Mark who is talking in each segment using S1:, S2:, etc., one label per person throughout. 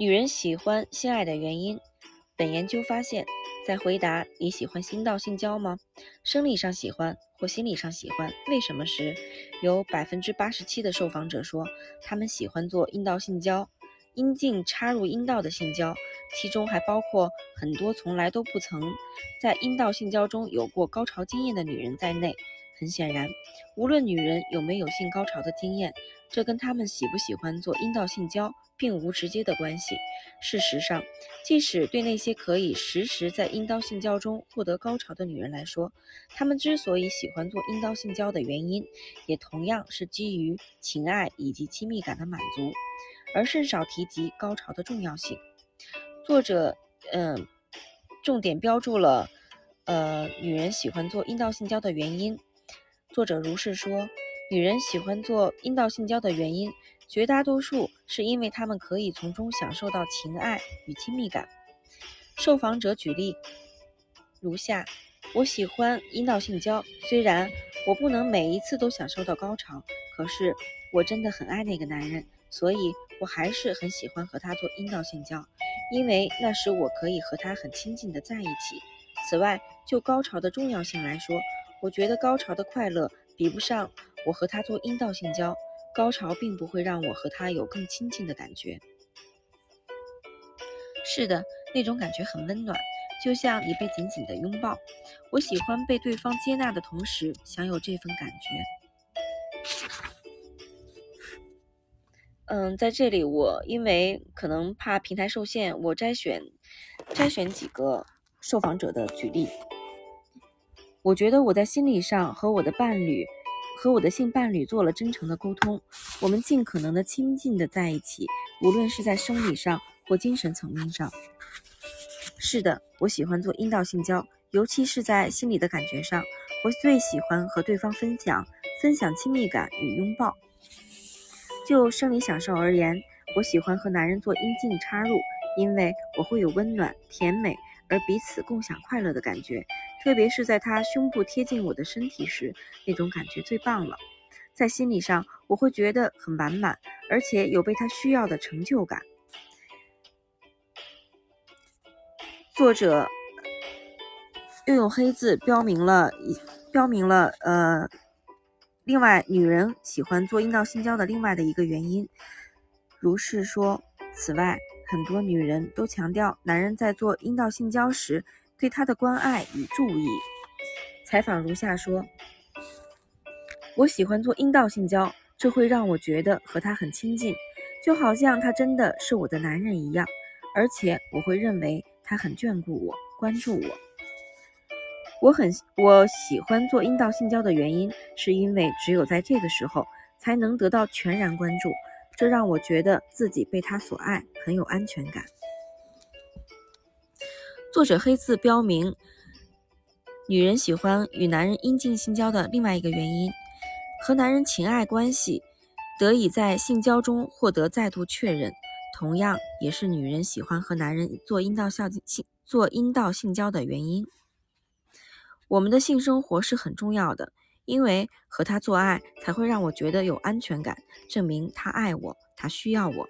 S1: 女人喜欢性爱的原因。本研究发现，在回答“你喜欢阴道性交吗？生理上喜欢或心理上喜欢，为什么？”时，有百分之八十七的受访者说他们喜欢做阴道性交，阴茎插入阴道的性交，其中还包括很多从来都不曾在阴道性交中有过高潮经验的女人在内。很显然，无论女人有没有性高潮的经验，这跟她们喜不喜欢做阴道性交并无直接的关系。事实上，即使对那些可以实时在阴道性交中获得高潮的女人来说，她们之所以喜欢做阴道性交的原因，也同样是基于情爱以及亲密感的满足，而甚少提及高潮的重要性。作者，嗯，重点标注了，呃，女人喜欢做阴道性交的原因。作者如是说，女人喜欢做阴道性交的原因，绝大多数是因为她们可以从中享受到情爱与亲密感。受访者举例如下：我喜欢阴道性交，虽然我不能每一次都享受到高潮，可是我真的很爱那个男人，所以我还是很喜欢和他做阴道性交，因为那时我可以和他很亲近的在一起。此外，就高潮的重要性来说，我觉得高潮的快乐比不上我和他做阴道性交，高潮并不会让我和他有更亲近的感觉。是的，那种感觉很温暖，就像你被紧紧的拥抱。我喜欢被对方接纳的同时享有这份感觉。嗯，在这里我因为可能怕平台受限，我摘选摘选几个受访者的举例。我觉得我在心理上和我的伴侣，和我的性伴侣做了真诚的沟通，我们尽可能的亲近的在一起，无论是在生理上或精神层面上。是的，我喜欢做阴道性交，尤其是在心理的感觉上，我最喜欢和对方分享分享亲密感与拥抱。就生理享受而言，我喜欢和男人做阴茎插入，因为我会有温暖、甜美。而彼此共享快乐的感觉，特别是在他胸部贴近我的身体时，那种感觉最棒了。在心理上，我会觉得很完满，而且有被他需要的成就感。作者又用黑字标明了，标明了呃，另外女人喜欢做阴道性交的另外的一个原因，如是说。此外。很多女人都强调，男人在做阴道性交时对他的关爱与注意。采访如下说：“我喜欢做阴道性交，这会让我觉得和他很亲近，就好像他真的是我的男人一样。而且我会认为他很眷顾我，关注我。我很我喜欢做阴道性交的原因，是因为只有在这个时候才能得到全然关注。”这让我觉得自己被他所爱，很有安全感。作者黑字标明，女人喜欢与男人阴茎性交的另外一个原因，和男人情爱关系得以在性交中获得再度确认，同样也是女人喜欢和男人做阴道性性做阴道性交的原因。我们的性生活是很重要的。因为和他做爱才会让我觉得有安全感，证明他爱我，他需要我。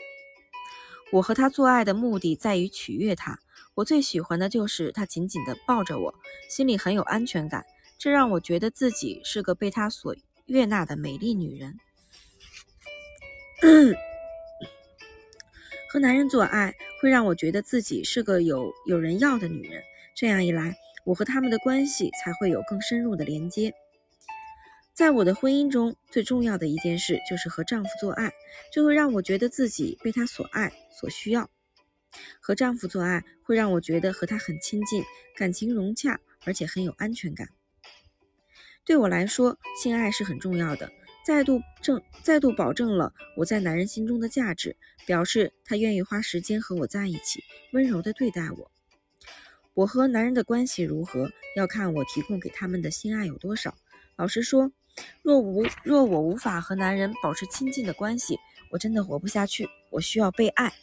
S1: 我和他做爱的目的在于取悦他，我最喜欢的就是他紧紧地抱着我，心里很有安全感，这让我觉得自己是个被他所悦纳的美丽女人。和男人做爱会让我觉得自己是个有有人要的女人，这样一来，我和他们的关系才会有更深入的连接。在我的婚姻中，最重要的一件事就是和丈夫做爱，这会让我觉得自己被他所爱、所需要。和丈夫做爱会让我觉得和他很亲近，感情融洽，而且很有安全感。对我来说，性爱是很重要的，再度证再度保证了我在男人心中的价值，表示他愿意花时间和我在一起，温柔地对待我。我和男人的关系如何，要看我提供给他们的性爱有多少。老实说。若无若我无法和男人保持亲近的关系，我真的活不下去。我需要被爱。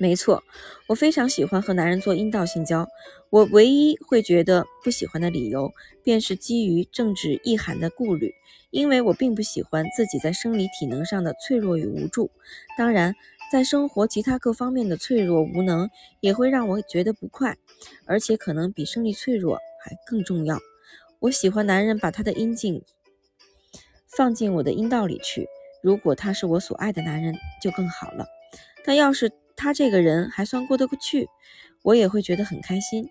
S1: 没错，我非常喜欢和男人做阴道性交。我唯一会觉得不喜欢的理由，便是基于政治意涵的顾虑，因为我并不喜欢自己在生理体能上的脆弱与无助。当然，在生活其他各方面的脆弱无能，也会让我觉得不快，而且可能比生理脆弱还更重要。我喜欢男人把他的阴茎放进我的阴道里去，如果他是我所爱的男人，就更好了。但要是他这个人还算过得过去，我也会觉得很开心。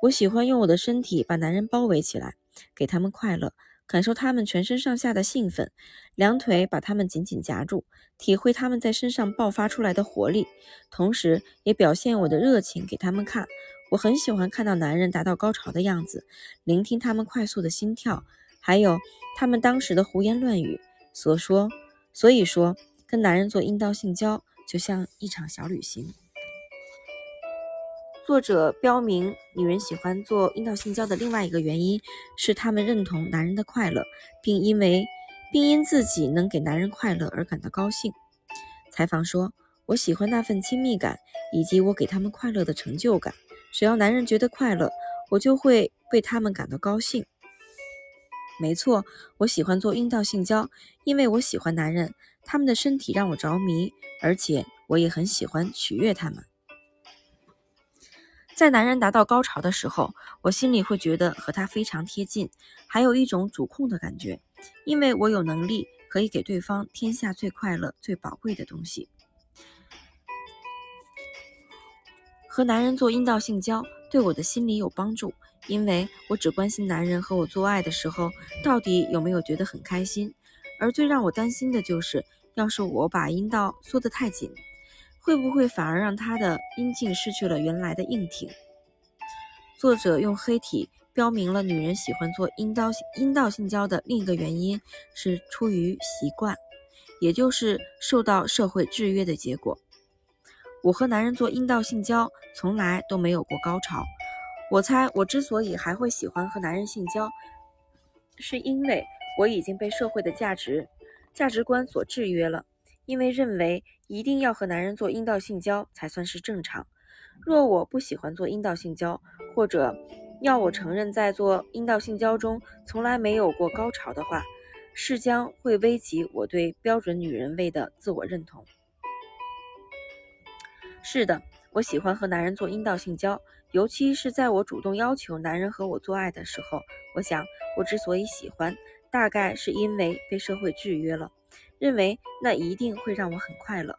S1: 我喜欢用我的身体把男人包围起来，给他们快乐，感受他们全身上下的兴奋，两腿把他们紧紧夹住，体会他们在身上爆发出来的活力，同时也表现我的热情给他们看。我很喜欢看到男人达到高潮的样子，聆听他们快速的心跳，还有他们当时的胡言乱语。所说，所以说，跟男人做阴道性交。就像一场小旅行。作者标明，女人喜欢做阴道性交的另外一个原因是，她们认同男人的快乐，并因为并因自己能给男人快乐而感到高兴。采访说：“我喜欢那份亲密感，以及我给他们快乐的成就感。只要男人觉得快乐，我就会为他们感到高兴。”没错，我喜欢做阴道性交，因为我喜欢男人。他们的身体让我着迷，而且我也很喜欢取悦他们。在男人达到高潮的时候，我心里会觉得和他非常贴近，还有一种主控的感觉，因为我有能力可以给对方天下最快乐、最宝贵的东西。和男人做阴道性交对我的心理有帮助，因为我只关心男人和我做爱的时候到底有没有觉得很开心。而最让我担心的就是，要是我把阴道缩得太紧，会不会反而让他的阴茎失去了原来的硬挺？作者用黑体标明了女人喜欢做阴道阴道性交的另一个原因是出于习惯，也就是受到社会制约的结果。我和男人做阴道性交从来都没有过高潮。我猜我之所以还会喜欢和男人性交，是因为。我已经被社会的价值价值观所制约了，因为认为一定要和男人做阴道性交才算是正常。若我不喜欢做阴道性交，或者要我承认在做阴道性交中从来没有过高潮的话，是将会危及我对标准女人味的自我认同。是的，我喜欢和男人做阴道性交，尤其是在我主动要求男人和我做爱的时候。我想，我之所以喜欢。大概是因为被社会制约了，认为那一定会让我很快乐。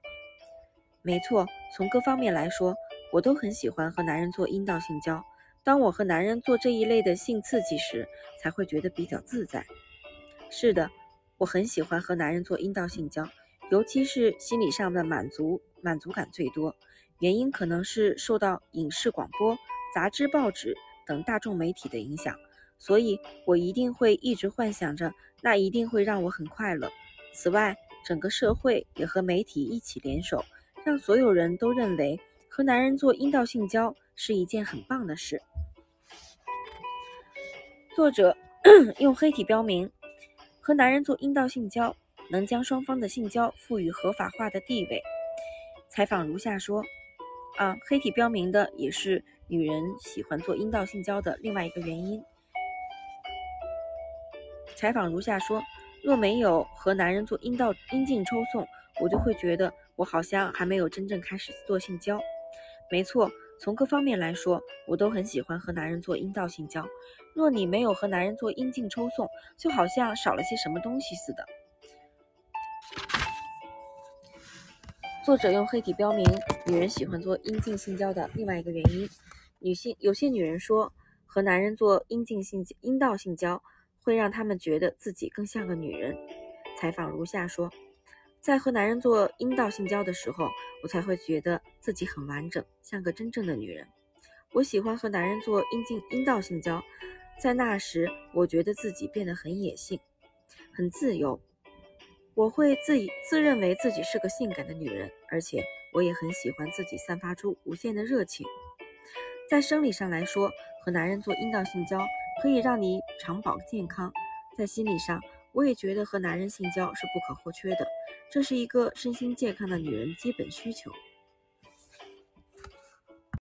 S1: 没错，从各方面来说，我都很喜欢和男人做阴道性交。当我和男人做这一类的性刺激时，才会觉得比较自在。是的，我很喜欢和男人做阴道性交，尤其是心理上的满足，满足感最多。原因可能是受到影视、广播、杂志、报纸等大众媒体的影响。所以，我一定会一直幻想着，那一定会让我很快乐。此外，整个社会也和媒体一起联手，让所有人都认为和男人做阴道性交是一件很棒的事。作者 用黑体标明，和男人做阴道性交能将双方的性交赋予合法化的地位。采访如下说：啊，黑体标明的也是女人喜欢做阴道性交的另外一个原因。采访如下说：若没有和男人做阴道阴茎抽送，我就会觉得我好像还没有真正开始做性交。没错，从各方面来说，我都很喜欢和男人做阴道性交。若你没有和男人做阴茎抽送，就好像少了些什么东西似的。作者用黑体标明女人喜欢做阴茎性交的另外一个原因：女性有些女人说，和男人做阴茎性阴道性交。会让他们觉得自己更像个女人。采访如下说：在和男人做阴道性交的时候，我才会觉得自己很完整，像个真正的女人。我喜欢和男人做阴茎阴道性交，在那时，我觉得自己变得很野性，很自由。我会自以自认为自己是个性感的女人，而且我也很喜欢自己散发出无限的热情。在生理上来说，和男人做阴道性交。可以让你长保健康，在心理上，我也觉得和男人性交是不可或缺的，这是一个身心健康的女人基本需求。